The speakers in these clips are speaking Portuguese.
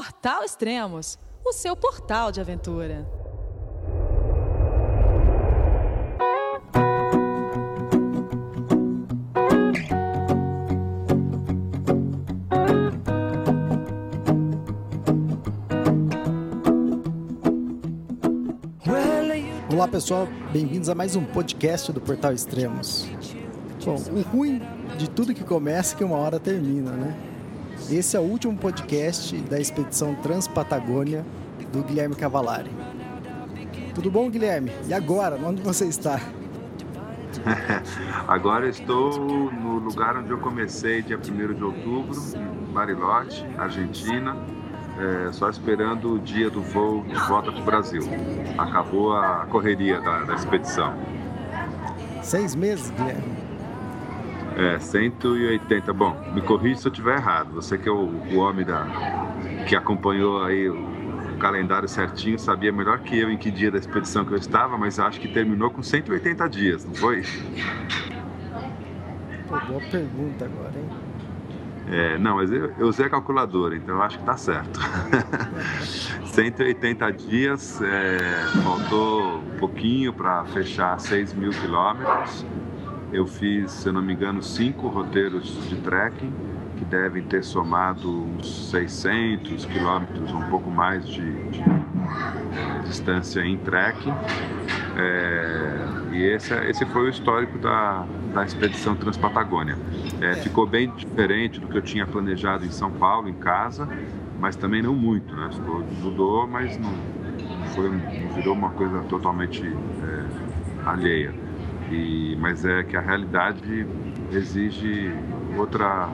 Portal Extremos, o seu portal de aventura. Olá pessoal, bem-vindos a mais um podcast do Portal Extremos. Bom, o ruim de tudo que começa é que uma hora termina, né? Esse é o último podcast da expedição Transpatagônia do Guilherme Cavalari. Tudo bom, Guilherme? E agora, onde você está? agora estou no lugar onde eu comecei, dia 1 de outubro, em Bariloche, Argentina, é, só esperando o dia do voo de volta para o Brasil. Acabou a correria da, da expedição. Seis meses, Guilherme? É, 180. Bom, me corrija se eu estiver errado. Você que é o, o homem da, que acompanhou aí o, calendário certinho, sabia melhor que eu em que dia da expedição que eu estava, mas acho que terminou com 180 dias, não foi? Pô, boa pergunta agora, hein? É, não, mas eu, eu usei a calculadora, então eu acho que está certo. 180 dias, é, faltou um pouquinho para fechar 6 mil quilômetros. Eu fiz, se eu não me engano, cinco roteiros de trekking, que devem ter somado uns 600 quilômetros, um pouco mais de, de distância em trekking. É, e esse, esse foi o histórico da, da expedição Transpatagônia. É, ficou bem diferente do que eu tinha planejado em São Paulo, em casa, mas também não muito, né? Ficou, mudou, mas não, foi, não virou uma coisa totalmente é, alheia. E, mas é que a realidade exige outra,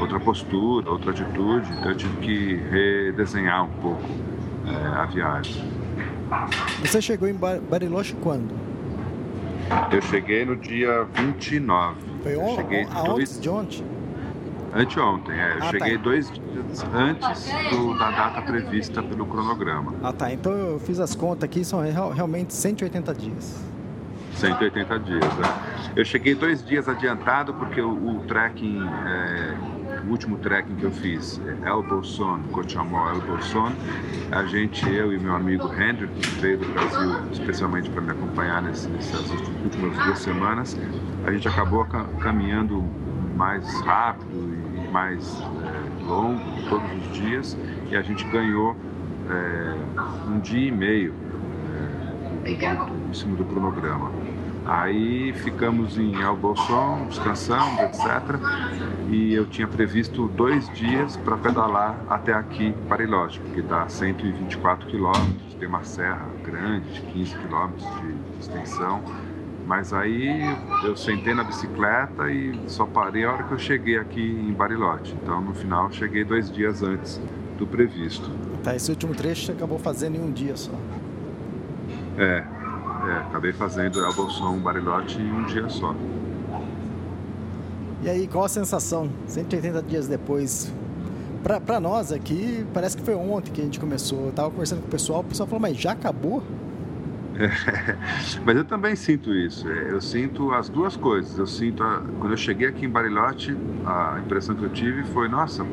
outra postura, outra atitude, então eu tive que redesenhar um pouco é, a viagem. Você chegou em Bariloche quando? Eu cheguei no dia 29. Foi on, cheguei on, dois... de ontem? Anteontem, é. Eu ah, cheguei tá. dois dias antes do, da data prevista pelo cronograma. Ah tá, então eu fiz as contas aqui, são realmente 180 dias. 180 dias. É. Eu cheguei dois dias adiantado porque o, o trekking, é, o último trekking que eu fiz, é El Bolson, Cochamó El Bolson, a gente, eu e meu amigo Hendrik, que veio do Brasil especialmente para me acompanhar nesse, nessas últimas duas semanas, a gente acabou caminhando mais rápido e mais é, longo todos os dias e a gente ganhou é, um dia e meio é, em cima do cronograma. Aí ficamos em Albolson, descansando, etc. E eu tinha previsto dois dias para pedalar até aqui, Bariloche, porque dá 124 quilômetros, tem uma serra grande de 15 quilômetros de extensão. Mas aí eu sentei na bicicleta e só parei a hora que eu cheguei aqui em Bariloche. Então no final cheguei dois dias antes do previsto. Tá, esse último trecho você acabou fazendo em um dia só. É, é, acabei fazendo El Bolson Barilote em um dia só. E aí, qual a sensação? 180 dias depois. Para nós aqui, parece que foi ontem que a gente começou. Eu tava conversando com o pessoal, o pessoal falou, mas já acabou? É, mas eu também sinto isso. É, eu sinto as duas coisas. Eu sinto, a, quando eu cheguei aqui em Barilote, a impressão que eu tive foi: nossa,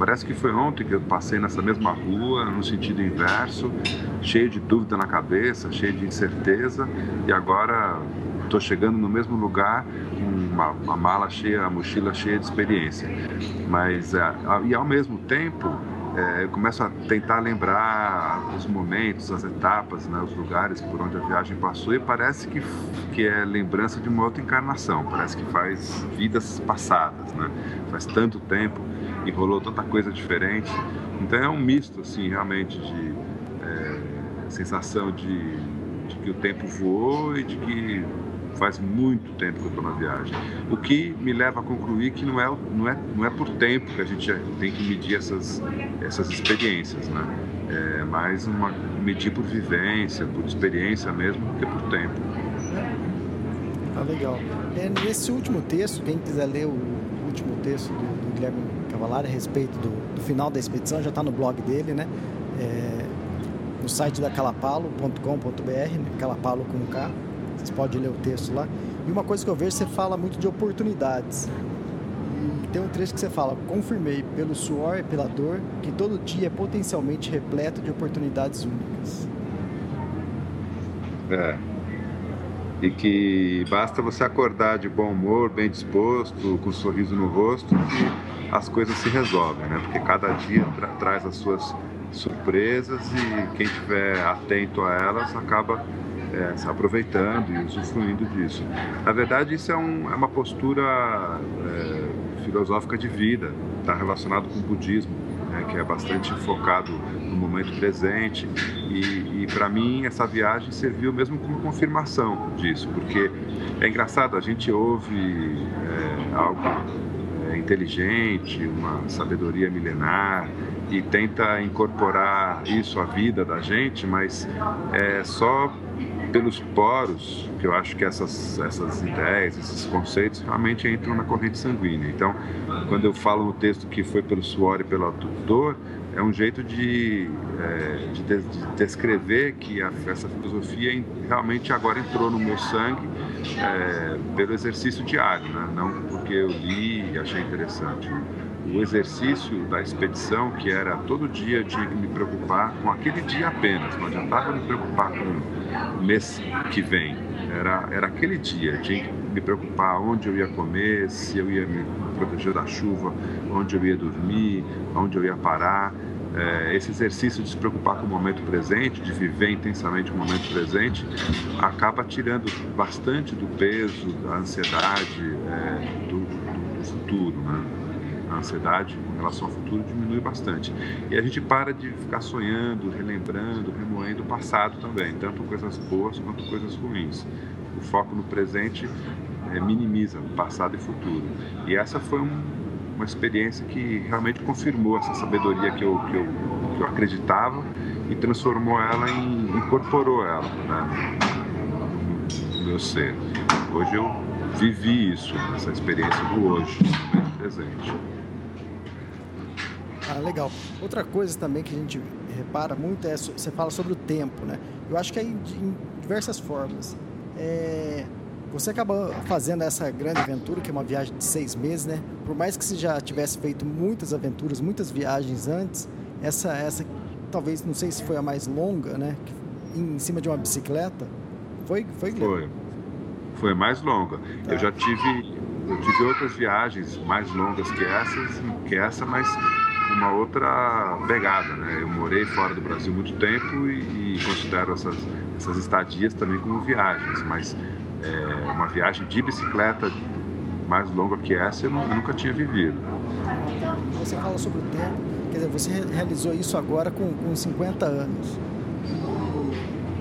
Parece que foi ontem que eu passei nessa mesma rua, no sentido inverso, cheio de dúvida na cabeça, cheio de incerteza, e agora estou chegando no mesmo lugar uma, uma, mala cheia, a mochila cheia de experiência. Mas, é, e ao mesmo tempo, é, eu começo a tentar lembrar os momentos, as etapas, né, os lugares por onde a viagem passou e parece que, que é lembrança de uma outra encarnação, parece que faz vidas passadas, né? faz tanto tempo e rolou tanta coisa diferente. Então é um misto, assim, realmente, de é, sensação de, de, que o tempo voou e de que faz muito tempo que eu estou na viagem. O que me leva a concluir que não é, não é, não é por tempo que a gente tem que medir essas, essas experiências, né? É mais uma, medir por vivência, por experiência mesmo, do que por tempo. Ah, legal. É, nesse último texto, quem quiser ler o último texto do, do Guilherme Cavalari a respeito do, do, final da expedição, já está no blog dele, né? É, no site da calapalo.com.br, né? calapalo com K, vocês podem ler o texto lá. E uma coisa que eu vejo, você fala muito de oportunidades. tem um trecho que você fala: confirmei pelo suor e pela dor que todo dia é potencialmente repleto de oportunidades únicas. É. E que basta você acordar de bom humor, bem disposto, com um sorriso no rosto, que as coisas se resolvem, né? Porque cada dia tra traz as suas surpresas e quem estiver atento a elas acaba é, se aproveitando e usufruindo disso. Na verdade, isso é, um, é uma postura é, filosófica de vida, está relacionado com o budismo, né, que é bastante focado no momento presente. E, e para mim, essa viagem serviu mesmo como confirmação disso, porque é engraçado, a gente ouve é, algo inteligente, uma sabedoria milenar e tenta incorporar isso à vida da gente, mas é só pelos poros que eu acho que essas, essas ideias, esses conceitos realmente entram na corrente sanguínea. Então, quando eu falo no texto que foi pelo suor e pela dor, é um jeito de, é, de, de descrever que a, essa filosofia realmente agora entrou no meu sangue é, pelo exercício diário, né? não porque eu li e achei interessante. O exercício da expedição, que era todo dia eu tinha que me preocupar com aquele dia apenas, não adiantava me preocupar com o mês que vem, era, era aquele dia, tinha que me preocupar onde eu ia comer, se eu ia me proteger da chuva, onde eu ia dormir, onde eu ia parar. É, esse exercício de se preocupar com o momento presente, de viver intensamente o momento presente, acaba tirando bastante do peso, da ansiedade é, do, do, futuro. Né? A ansiedade com relação ao futuro diminui bastante. E a gente para de ficar sonhando, relembrando, remoendo o passado também, tanto coisas boas quanto coisas ruins. O foco no presente é, minimiza passado e futuro. E essa foi um, uma experiência que realmente confirmou essa sabedoria que eu, que eu, que eu acreditava e transformou ela em. incorporou ela né, no meu ser. Hoje eu vivi isso, essa experiência do hoje, no momento presente. Ah, legal. Outra coisa também que a gente repara muito é você fala sobre o tempo, né? Eu acho que é em diversas formas. É, você acaba fazendo essa grande aventura, que é uma viagem de seis meses, né? Por mais que você já tivesse feito muitas aventuras, muitas viagens antes, essa, essa talvez, não sei se foi a mais longa, né? Em cima de uma bicicleta, foi? Foi, foi, foi a mais longa. Tá. Eu já tive, eu tive outras viagens mais longas que essas, que essa, mas uma outra pegada, né? Eu morei fora do Brasil muito tempo e, e considero essas, essas estadias também como viagens, mas é, uma viagem de bicicleta mais longa que essa eu, eu nunca tinha vivido. Você fala sobre o tempo, quer dizer, você realizou isso agora com, com 50 anos.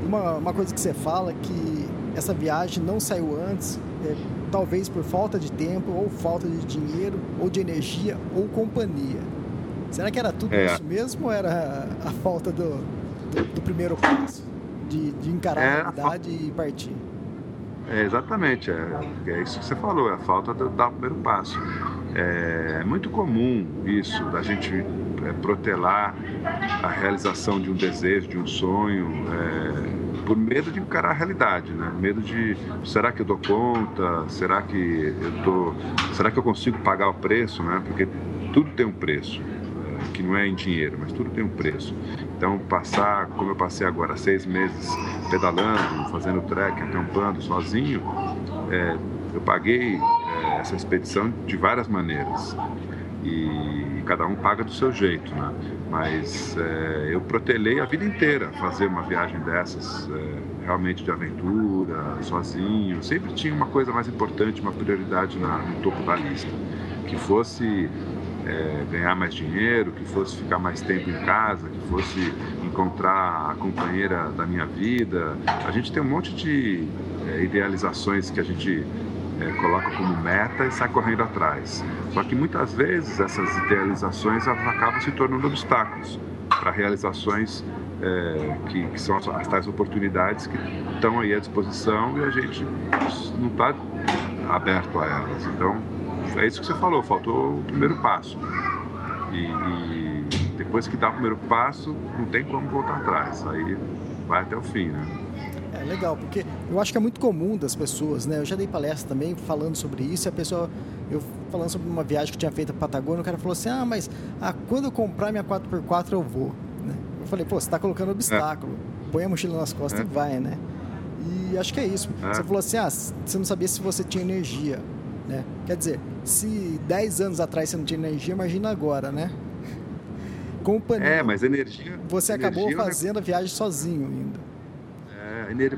Uma, uma coisa que você fala é que essa viagem não saiu antes, é, talvez por falta de tempo, ou falta de dinheiro, ou de energia, ou companhia. Será que era tudo é. isso mesmo ou era a falta do, do, do primeiro passo? De, de encarar é, a realidade a... e partir? É, exatamente, é, é, isso que você falou, é a falta de dar o primeiro passo. É, é muito comum isso, da gente é, protelar a realização de um desejo, de um sonho, é, por medo de encarar a realidade, né? Medo de, será que eu dou conta? Será que eu tô, será que eu consigo pagar o preço, né? Porque tudo tem um preço que não é em dinheiro, mas tudo tem um preço. Então, passar, como eu passei agora, seis meses pedalando, fazendo trek, acampando sozinho, é, eu paguei é, essa expedição de várias maneiras. E, cada um paga do seu jeito, né? Mas é, eu protelei a vida inteira fazer uma viagem dessas, é, realmente de aventura, sozinho. Sempre tinha uma coisa mais importante, uma prioridade na, no topo da lista, que fosse é, ganhar mais dinheiro, que fosse ficar mais tempo em casa, que fosse encontrar a companheira da minha vida. A gente tem um monte de é, idealizações que a gente é, coloca como meta e sai correndo atrás. Só que muitas vezes essas idealizações acabam se tornando obstáculos para realizações é, que, que, são as, as tais oportunidades que estão aí à disposição e a gente não está aberto a elas. Então, é isso que você falou, faltou o primeiro passo. E, e, depois que dá o primeiro passo, não tem como voltar atrás. Aí vai até o fim, né? É legal, porque eu acho que é muito comum das pessoas, né? Eu já dei palestra também falando sobre isso e a pessoa. Eu falando sobre uma viagem que eu tinha feito a Patagônia, o cara falou assim: ah, mas ah, quando eu comprar minha 4x4 eu vou. Né? Eu falei: pô, você está colocando obstáculo. É. Põe a mochila nas costas é. e vai, né? E acho que é isso. É. Você falou assim: ah, você não sabia se você tinha energia. Né? Quer dizer, se 10 anos atrás você não tinha energia, imagina agora, né? Companhia. É, mas energia. Você energia acabou fazendo a viagem sozinho ainda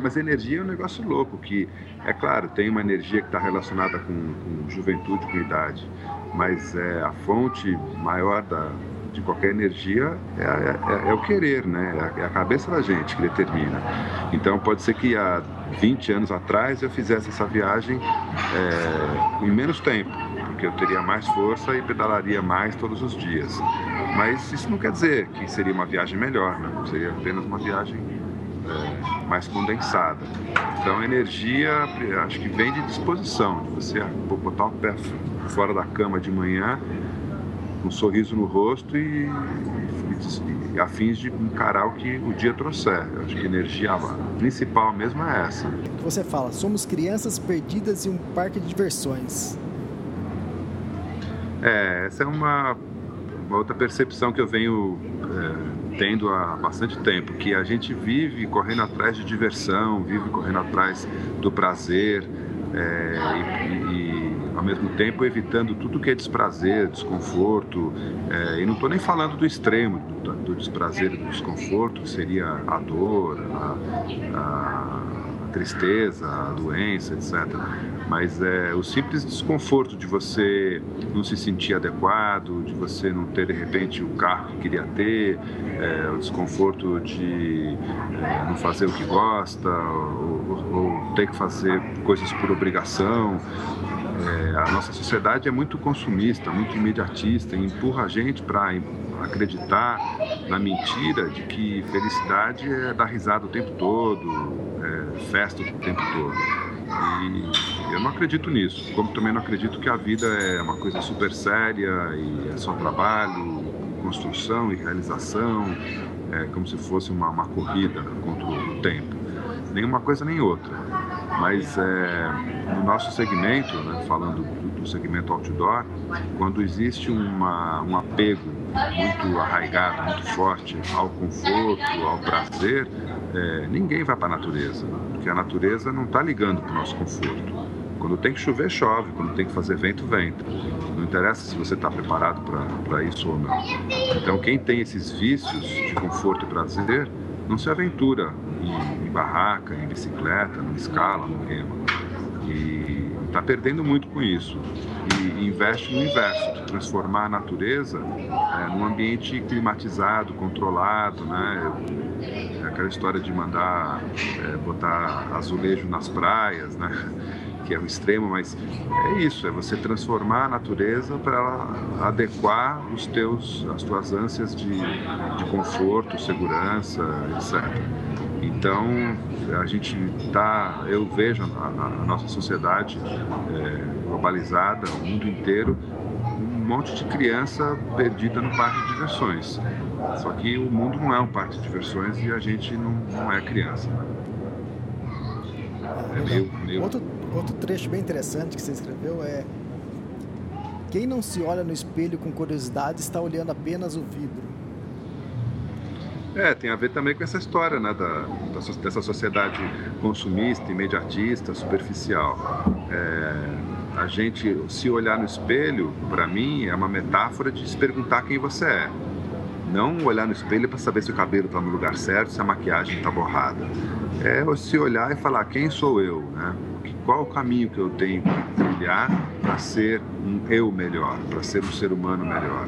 mas energia é um negócio louco, que, é claro, tem uma energia que está relacionada com, com, juventude, com idade, mas é, a fonte maior da, de qualquer energia é, é, é, o querer, né? É a, cabeça da gente que determina. Então pode ser que há 20 anos atrás eu fizesse essa viagem é, em menos tempo, porque eu teria mais força e pedalaria mais todos os dias. Mas isso não quer dizer que seria uma viagem melhor, né? Seria apenas uma viagem é, mais condensada. Então, energia, acho que vem de disposição, de você botar o pé fora da cama de manhã, um sorriso no rosto e, e, e a fins de encarar o que o dia trouxer. Eu acho que a energia principal mesmo é essa. Você fala, somos crianças perdidas em um parque de diversões. É, essa é uma, uma outra percepção que eu venho é, tendo há bastante tempo, que a gente vive correndo atrás de diversão, vive correndo atrás do prazer é, e, e, ao mesmo tempo evitando tudo que é desprazer, desconforto. É, e não estou nem falando do extremo do, do desprazer e do desconforto, que seria a dor, a, a tristeza, a doença, etc mas é o simples desconforto de você não se sentir adequado, de você não ter de repente o carro que queria ter, é, o desconforto de é, não fazer o que gosta, ou, ou, ter que fazer coisas por obrigação. É, a nossa sociedade é muito consumista, muito imediatista, e empurra a gente para acreditar na mentira de que felicidade é dar risada o tempo todo, é, festa o tempo todo. E eu não acredito nisso, como também não acredito que a vida é uma coisa super séria e é só trabalho, construção e realização, é como se fosse uma, uma corrida contra o tempo. Nem uma coisa nem outra. Mas é, no nosso segmento, né, falando do, do, segmento outdoor, quando existe uma, um apego muito arraigado, muito forte ao conforto, ao prazer, é, ninguém vai para a natureza, porque a natureza não está ligando para o nosso conforto. Quando tem que chover, chove. Quando tem que fazer vento, venta. Não interessa se você está preparado para isso ou não. Então, quem tem esses vícios de conforto e prazer, não se aventura em, em barraca, em bicicleta, numa escala, no remo. E está perdendo muito com isso. E investe no inverso, transformar a natureza é, num ambiente climatizado, controlado, né? Aquela história de mandar é, botar azulejo nas praias, né? que é o extremo, mas é isso, é você transformar a natureza para adequar os teus, as tuas ânsias de, de conforto, segurança, etc. Então, a gente está, eu vejo a, a nossa sociedade é, globalizada, o mundo inteiro, um monte de criança perdida no parque de diversões. Só que o mundo não é um parque de diversões e a gente não, não é criança. É meio, meio... Outro, outro trecho bem interessante que você escreveu é quem não se olha no espelho com curiosidade está olhando apenas o vidro. É, tem a ver também com essa história, né, da, dessa sociedade consumista, imediatista, superficial. É, a gente se olhar no espelho, para mim, é uma metáfora de se perguntar quem você é. Não olhar no espelho para saber se o cabelo está no lugar certo, se a maquiagem está borrada. É se olhar e falar quem sou eu, né? Qual o caminho que eu tenho que trilhar para ser um eu melhor, para ser um ser humano melhor.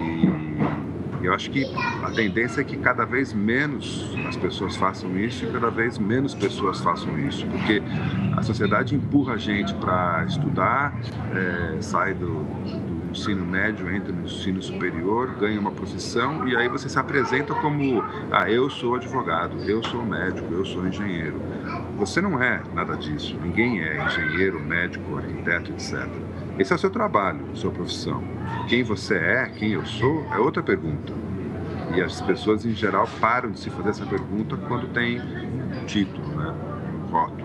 E eu acho que a tendência é que cada vez menos as pessoas façam isso e cada vez menos pessoas façam isso, porque a sociedade empurra a gente para estudar, é, sai do, do ensino médio, entra no ensino superior, ganha uma profissão e aí você se apresenta como: ah, eu sou advogado, eu sou médico, eu sou engenheiro. Você não é nada disso, ninguém é engenheiro, médico, arquiteto, etc. Esse é o seu trabalho, sua profissão. Quem você é, quem eu sou, é outra pergunta. E as pessoas, em geral, param de se fazer essa pergunta quando tem um título, né? um voto.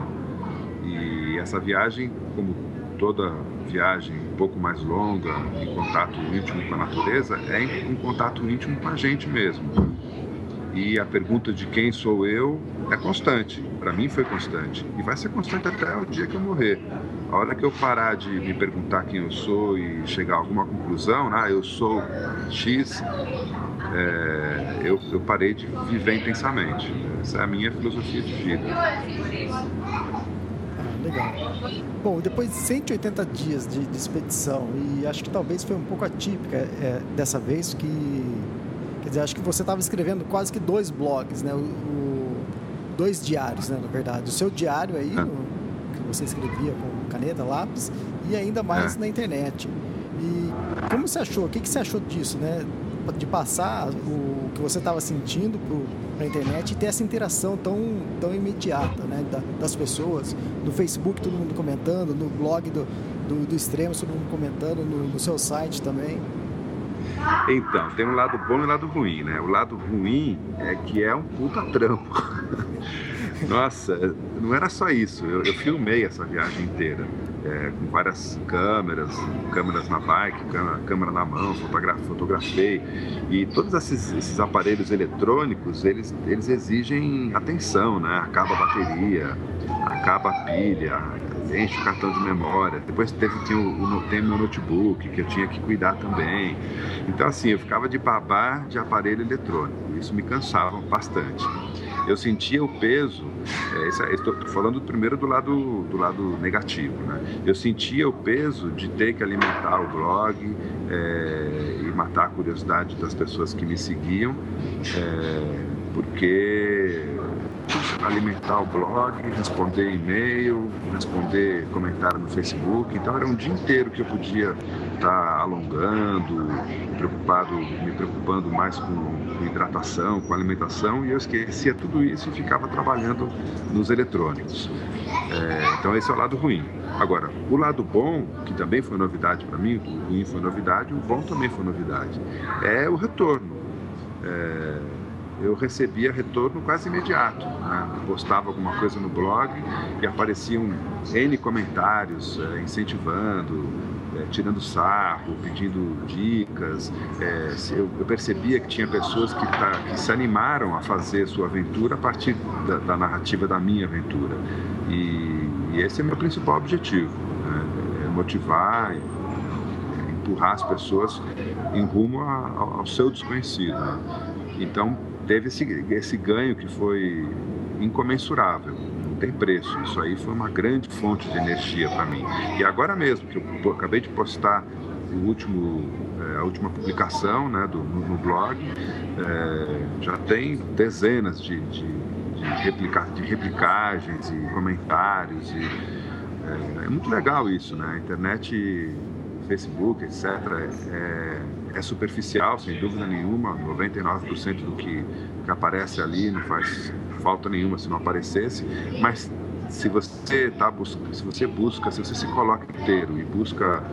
E essa viagem, como toda viagem um pouco mais longa, em contato íntimo com a natureza, é um contato íntimo com a gente mesmo. E a pergunta de quem sou eu é constante. Para mim foi constante. E vai ser constante até o dia que eu morrer. A hora que eu parar de me perguntar quem eu sou e chegar a alguma conclusão, ah, eu sou X, é, eu, eu parei de viver intensamente. Essa é a minha filosofia de vida. Ah, legal. Bom, depois de 180 dias de, de, expedição, e acho que talvez foi um pouco atípica é, dessa vez, que. Quer dizer, acho que você estava escrevendo quase que dois blogs, né? O, o, dois diários, né, na verdade. O seu diário aí, é. no, que você escrevia com caneta, lápis, e ainda mais é. na internet. E como você achou? O que, que você achou disso, né? de passar o que você estava sentindo para a internet e ter essa interação tão, tão imediata né, da, das pessoas. No Facebook, todo mundo comentando, no blog do, do, do Extremo, todo mundo comentando, no, no seu site também. Então, tem um lado bom e um lado ruim, né? O lado ruim é que é um puta trampo. Nossa, não era só isso. Eu, eu filmei essa viagem inteira é, com várias câmeras, câmeras na bike, câmera, na mão, fotografei, fotografei. E todos esses, esses, aparelhos eletrônicos, eles, eles exigem atenção, né? Acaba a bateria, acaba a pilha, enche o cartão de memória. Depois teve tinha o, o, tem meu notebook que eu tinha que cuidar também. Então assim, eu ficava de babá de aparelho eletrônico. Isso me cansava bastante eu sentia o peso, é, estou falando primeiro do lado, do lado negativo, né? eu sentia o peso de ter que alimentar o blog é, e matar a curiosidade das pessoas que me seguiam, é, porque alimentar o blog, responder e-mail, responder comentário no Facebook. Então era um dia inteiro que eu podia estar alongando, preocupado, me preocupando mais com hidratação, com alimentação e eu esquecia tudo isso e ficava trabalhando nos eletrônicos. É, então esse é o lado ruim. Agora, o lado bom, que também foi novidade para mim, o ruim foi novidade, o bom também foi novidade, é o retorno. É, eu recebia retorno quase imediato. Né? Postava alguma coisa no blog e apareciam N comentários é, incentivando, é, tirando sarro, pedindo dicas. É, eu, eu, percebia que tinha pessoas que, tá, que, se animaram a fazer sua aventura a partir da, da narrativa da minha aventura. E, e, esse é meu principal objetivo: né? é motivar, empurrar as pessoas em rumo a, ao, ao seu desconhecido. Né? Então, teve esse, esse ganho que foi incomensurável, tem preço. Isso aí foi uma grande fonte de energia para mim. E agora mesmo, que eu acabei de postar o último, é, a última publicação né, do, no, no blog, é, já tem dezenas de, de, de, replica, de replicagens e comentários. E, é, é, muito legal isso, né? A internet, Facebook, etc., é, é superficial, sem dúvida nenhuma, 99% do que, que aparece ali não faz falta nenhuma se não aparecesse, mas se você tá se você busca, se você se coloca inteiro e busca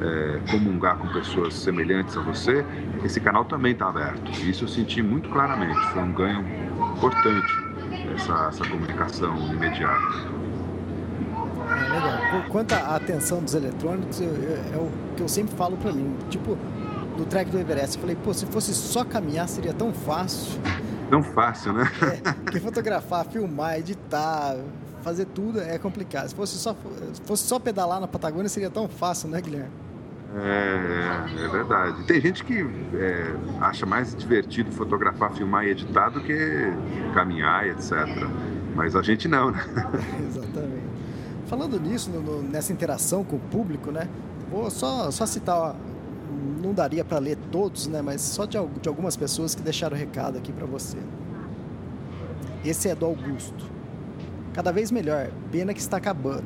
é, comungar com pessoas semelhantes a você, esse canal também está aberto. Isso eu senti muito claramente. Foi um ganho importante essa, essa comunicação imediata. É, legal. Quanto à atenção dos eletrônicos, é o que eu sempre falo para mim. Tipo, do trek do Everest. Eu falei, pô, se fosse só caminhar seria tão fácil. Tão fácil, né? É, porque fotografar, filmar, editar, fazer tudo é complicado. Se fosse só, se fosse só pedalar na Patagônia seria tão fácil, né, Guilherme? É, é, verdade. Tem gente que é, acha mais divertido fotografar, filmar e editar do que caminhar, etc. Mas a gente não, né? Exatamente. Falando nisso, no, nessa interação com o público, né? Vou só, só citar daria para ler todos, né? Mas só de, de algumas pessoas que deixaram recado aqui para você. Esse é do Augusto. Cada vez melhor, pena que está acabando.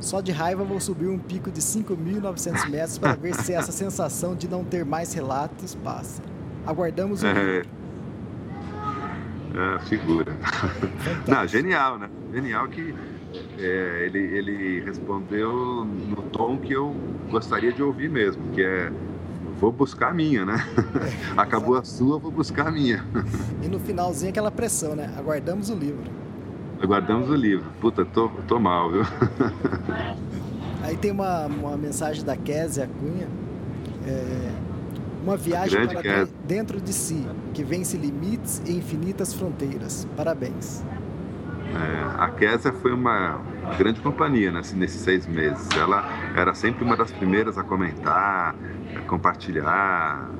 Só de raiva vou subir um pico de 5.900 metros para ver se essa sensação de não ter mais relatos passa. Aguardamos o é, é, figura. Não, genial, né? Genial que é, ele, ele respondeu no tom que eu gostaria de ouvir mesmo, que é vou buscar a minha, né? É, Acabou a sua, vou buscar a minha. E no finalzinho aquela pressão, né? Aguardamos o livro. Aguardamos o livro. Puta, tô, tô mal, viu? Aí tem uma, uma mensagem da Kézia Cunha. É, uma viagem para dentro de si, que vence limites e infinitas fronteiras. Parabéns. É, a Kézia foi uma grande companhia né, nesses seis meses. Ela era sempre uma das primeiras a comentar, a compartilhar.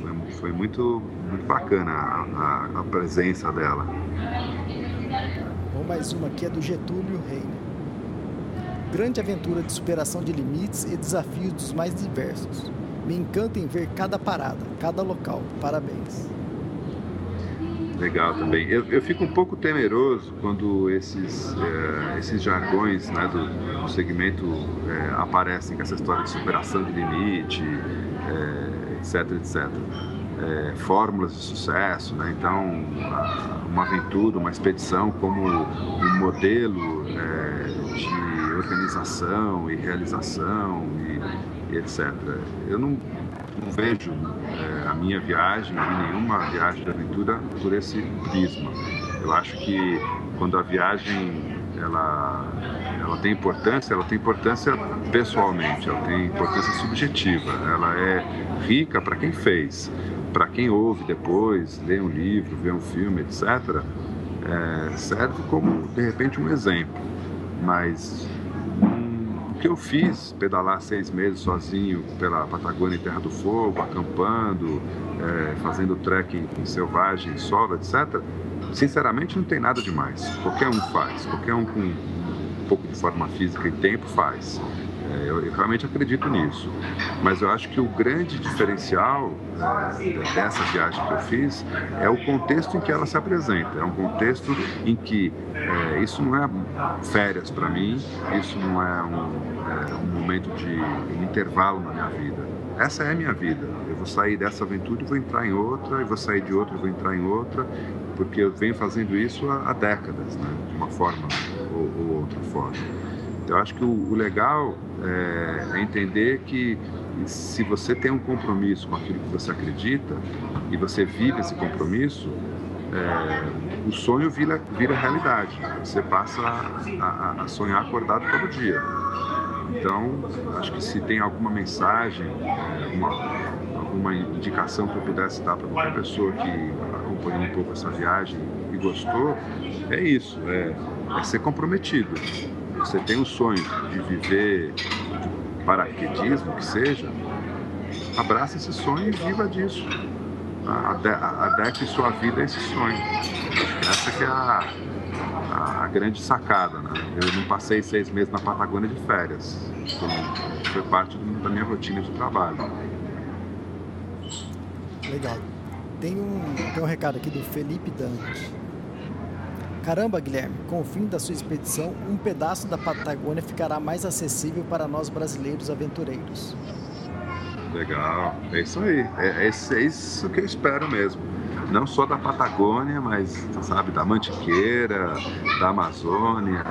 Foi, foi muito, muito bacana a, a, a presença dela. Bom, mais uma aqui é do Getúlio Reina. Grande aventura de superação de limites e desafios dos mais diversos. Me encanta em ver cada parada, cada local. Parabéns. Legal também. Eu, eu fico um pouco temeroso quando esses, é, esses jargões né, do, do segmento é, aparecem com essa história de superação de limite, é, etc, etc. fórmulas de sucesso, né? então uma aventura, uma expedição como um modelo de organização e realização e, e etc. Eu não, não vejo é, a minha viagem e nenhuma viagem de aventura por esse prisma. Eu acho que quando a viagem ela, ela tem importância, ela tem importância pessoalmente, ela tem importância subjetiva, ela é rica para quem fez, para quem ouve depois, lê um livro, vê um filme, etc. É, serve como de repente um exemplo, mas que eu fiz, pedalar seis meses sozinho pela Patagônia e Terra do Fogo, acampando, é, fazendo trekking selvagem, solo, etc., sinceramente não tem nada demais. Qualquer um faz, qualquer um com um pouco de forma física e tempo faz. É, eu, realmente acredito nisso. Mas eu acho que o grande diferencial é, dessa viagem que eu fiz é o contexto em que ela se apresenta. É um contexto em que é, isso não é férias para mim, isso não é um, é um momento de um intervalo na minha vida. Essa é a minha vida. Eu vou sair dessa aventura e vou entrar em outra, e vou sair de outra e vou entrar em outra, porque eu venho fazendo isso há, há décadas, né? de uma forma ou, ou outra forma. Eu acho que o, o legal é, é, entender que se você tem um compromisso com aquilo que você acredita e você vive esse compromisso, é, o sonho vira, vira realidade. Você passa a, a, sonhar acordado todo dia. Então, acho que se tem alguma mensagem, alguma, alguma indicação que eu pudesse dar para qualquer pessoa que acompanhou um pouco essa viagem e gostou, é isso, é, é ser comprometido você tem o sonho de viver paraquedismo, que seja, abraça esse sonho e viva disso. Adeque sua vida a esse sonho. Essa que é a, a, a, grande sacada. Né? Eu não passei seis meses na Patagônia de férias. Foi, foi parte do, da minha rotina de trabalho. Legal. Tem um, tem um recado aqui do Felipe Dante. Caramba, Guilherme, com o fim da sua expedição, um pedaço da Patagônia ficará mais acessível para nós brasileiros aventureiros. Legal, é isso aí. É, é, é isso que eu espero mesmo. Não só da Patagônia, mas, sabe, da Mantiqueira, da Amazônia,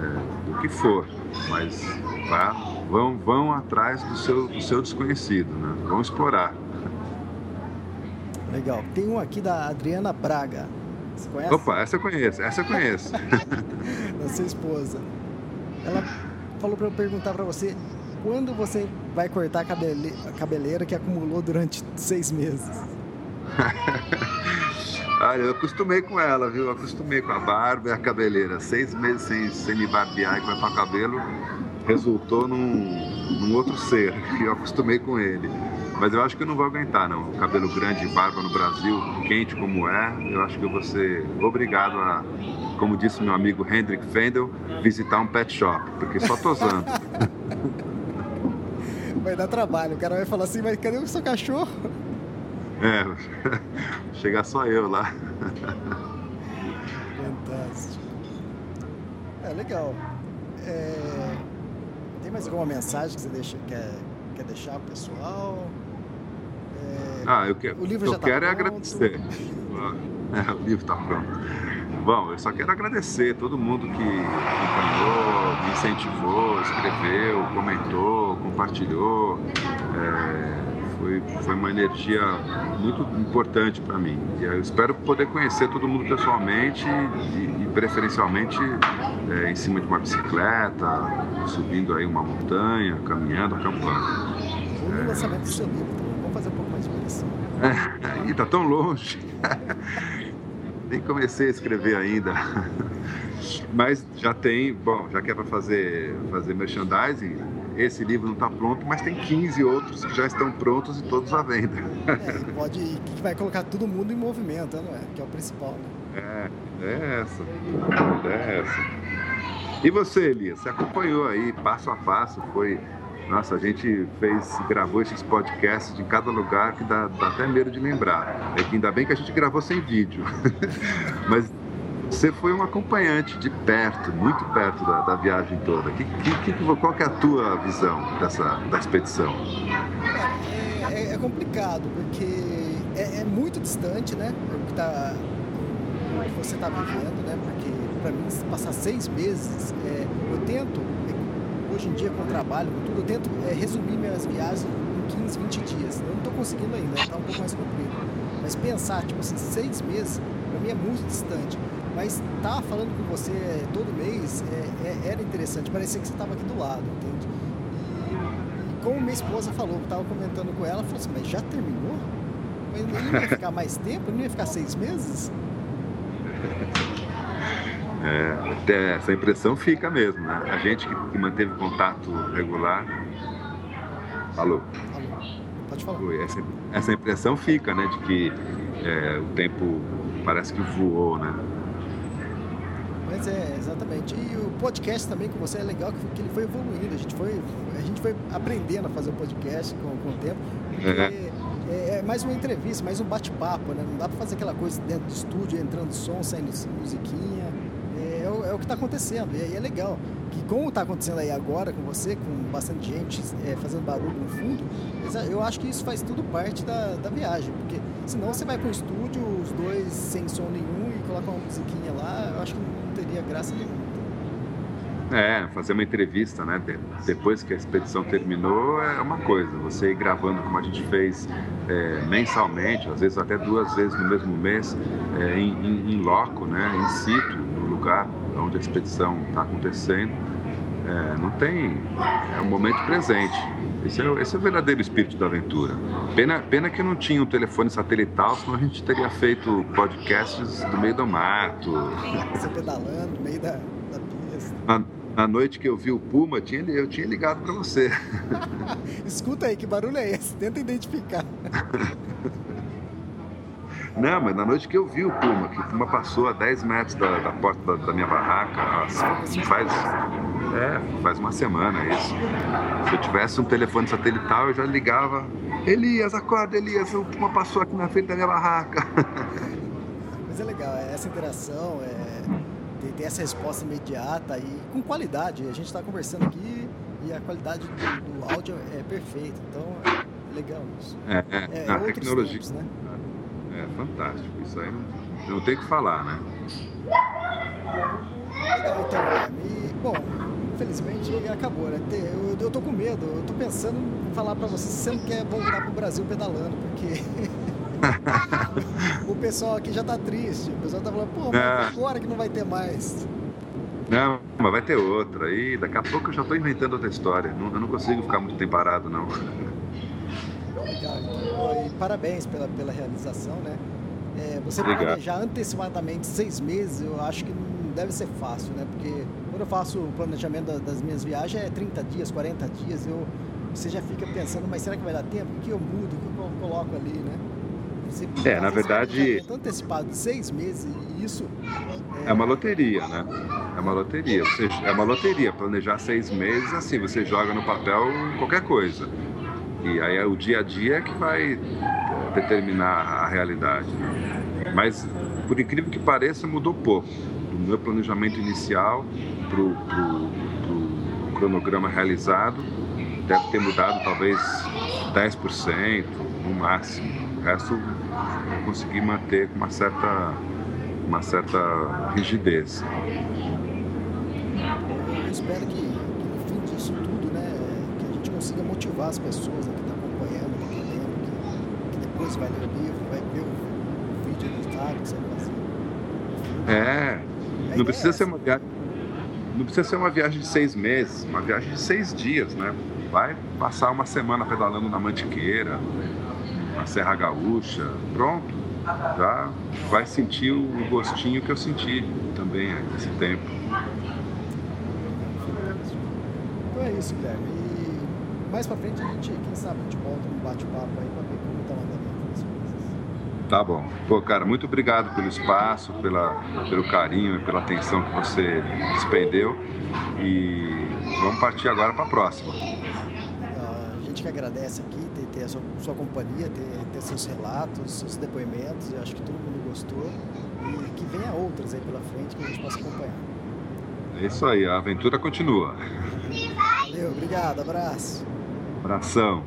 é, do que for. Mas vá, vão, vão atrás do seu, do seu desconhecido, né? Vão explorar. Legal. Tem um aqui da Adriana Braga. Você conhece? Opa, essa eu conheço, essa eu conheço. da sua esposa. Ela falou para eu perguntar para você quando você vai cortar a, cabele... a cabeleira que acumulou durante seis meses. Olha, eu acostumei com ela, viu? Eu acostumei com a barba e a cabeleira. Seis meses sem, sem me barbear e cortar o cabelo resultou num, num outro ser que eu acostumei com ele. Mas eu acho que eu não vou aguentar, não. Cabelo grande e barba no Brasil, quente como é, eu acho que eu vou ser obrigado a, como disse meu amigo Hendrik Fendel, visitar um pet shop, porque só tosando. Vai dar trabalho. O cara vai falar assim, mas cadê o seu cachorro? É, chegar só eu lá. Fantástico. É legal. É... Tem mais alguma mensagem que você deixa, quer, quer deixar pro pessoal? É, ah, eu, que, o livro eu já tá quero é agradecer. É, o livro está pronto. Bom, eu só quero agradecer todo mundo que acompanhou, me incentivou, escreveu, comentou, compartilhou. É, foi foi, uma energia muito importante para mim. E eu espero poder conhecer todo mundo pessoalmente e, e preferencialmente é, em cima de uma bicicleta, subindo aí uma montanha, caminhando, acampando. No lançamento do seu livro também. Vamos fazer um pouco mais de e tá tão longe. Nem comecei a escrever ainda. Mas já tem, bom, já que é para fazer, fazer merchandising, esse livro não está pronto, mas tem 15 outros que já estão prontos e todos à venda. É, pode, que vai colocar todo mundo em movimento, não é? Que é o principal, né? É, é essa. É essa. E você, Elias, você acompanhou aí passo a passo, foi nossa, a gente fez, gravou esses podcasts de cada lugar que dá, dá até medo de lembrar. É que ainda bem que a gente gravou sem vídeo. Mas você foi um acompanhante de perto, muito perto da, da viagem toda. Que, que, que, qual que é a tua visão dessa, da expedição? É, é, é complicado, porque é, é, muito distante, né? O que, tá, o que você está vivendo, né? Porque para mim, passar seis meses, é, eu tento hoje em dia com o trabalho, com tudo, eu tento é, resumir minhas viagens em 15, 20 dias. Eu não estou conseguindo ainda, está um pouco mais comprido. Mas pensar, tipo assim, seis meses, para mim é muito distante. Mas estar tá falando com você todo mês é, é, era interessante, parecia que você estava aqui do lado, entende? E, e como minha esposa falou, que estava comentando com ela, falou assim, mas já terminou? Mas não ia ficar mais tempo? Não ia ficar seis meses? É, essa impressão fica mesmo, né? A gente que, que manteve contato regular. Alô? Alô, pode falar. Essa, essa impressão fica, né? De que é, o tempo parece que voou, né? Mas é, exatamente. E o podcast também com você é legal que, ele foi evoluindo. A gente foi, a gente foi aprendendo a fazer o podcast com, com o tempo. É. é, é mais uma entrevista, mais um bate-papo, né? Não dá para fazer aquela coisa dentro do estúdio, entrando som, saindo musiquinha é o, é o que está acontecendo. E, é legal que como está acontecendo aí agora com você, com bastante gente é, fazendo barulho no fundo, eu acho que isso faz tudo parte da, da viagem, porque senão você vai para o estúdio, os dois sem som nenhum e coloca uma musiquinha lá, eu acho que não teria graça nenhuma. É, fazer uma entrevista, né? Depois que a expedição terminou é uma coisa. Você ir gravando como a gente fez é, mensalmente, às vezes até duas vezes no mesmo mês, é, em, em, em loco, né? Em situ, lugar onde a expedição está acontecendo, é, não tem. É um momento presente. Esse é, esse é o verdadeiro espírito da aventura. Pena, pena que não tinha um telefone satelital, senão a gente teria feito podcasts do meio do mato. Você pedalando no meio da, da pista. Na, na noite que eu vi o Puma, tinha, eu tinha ligado para você. Escuta aí, que barulho é esse? Tenta identificar. Não, mas na noite que eu vi o Puma, que o Puma passou a 10 metros da, da porta da, da, minha barraca, assim, faz, é, faz uma semana isso. Se eu tivesse um telefone satelital, eu já ligava. Elias, acorda, Elias, o Puma passou aqui na frente da minha barraca. Mas é legal, é essa interação, é, tem, tem essa resposta imediata e com qualidade. A gente está conversando aqui e a qualidade do, do, áudio é perfeita. Então é legal isso. É, é, é a tecnologia. Tempos, né? É fantástico. Isso aí não, não tem o que falar, né? Legal, então, e, bom, infelizmente acabou, né? Eu, eu tô com medo, eu tô pensando em falar pra você se você não quer voltar pro Brasil pedalando, porque o pessoal aqui já tá triste. O pessoal tá falando, pô, mas é. agora que não vai ter mais. Não, mas vai ter outra. E daqui a pouco eu já tô inventando outra história. Não, eu não consigo ficar muito tempo parado, não. Parabéns pela, pela realização, né? É, você Obrigado. planejar antecipadamente seis meses, eu acho que não deve ser fácil, né? Porque quando eu faço o planejamento das minhas viagens é 30 dias, 40 dias, eu, você já fica pensando, mas será que vai dar tempo? O que eu mudo? O que eu coloco ali, né? Você, é, na verdade. Antecipado, seis meses, e isso. É... é... uma loteria, né? É uma loteria. Você, é uma loteria. Planejar seis meses, assim, você joga no papel qualquer coisa. E aí é o dia a dia que vai determinar a realidade. Né? Mas, por incrível que pareça, mudou pouco. Do meu planejamento inicial para o cronograma realizado, deve ter mudado talvez 10% no máximo. O resto eu consegui manter com uma certa, uma certa rigidez. Eu espero que, que no fim disso tudo, né, que a gente consiga motivar as pessoas né, que estão acompanhando, que estão lendo, vai ler o livro, vai ver o vídeo editado que você vai fazer. É, não precisa ser uma viagem. Não precisa ser uma viagem de seis meses, uma viagem de seis dias, né? Vai passar uma semana pedalando na Mantiqueira, na Serra Gaúcha, pronto. Já vai sentir o gostinho que eu senti também nesse tempo. Então é isso, Guilherme. E mais pra frente a gente, quem sabe, a gente volta um bate-papo aí pra ver como tá o andamento das coisas. Tá bom. Pô, cara, muito obrigado pelo espaço, pela, pelo carinho e pela atenção que você despendeu. E vamos partir agora para a próxima. A gente que agradece aqui ter, ter a sua, sua companhia, ter, ter seus relatos, seus depoimentos. Eu acho que todo mundo gostou. E que venha outras aí pela frente que a gente possa acompanhar. É isso aí, a aventura continua. Valeu, obrigado, abraço. Abração.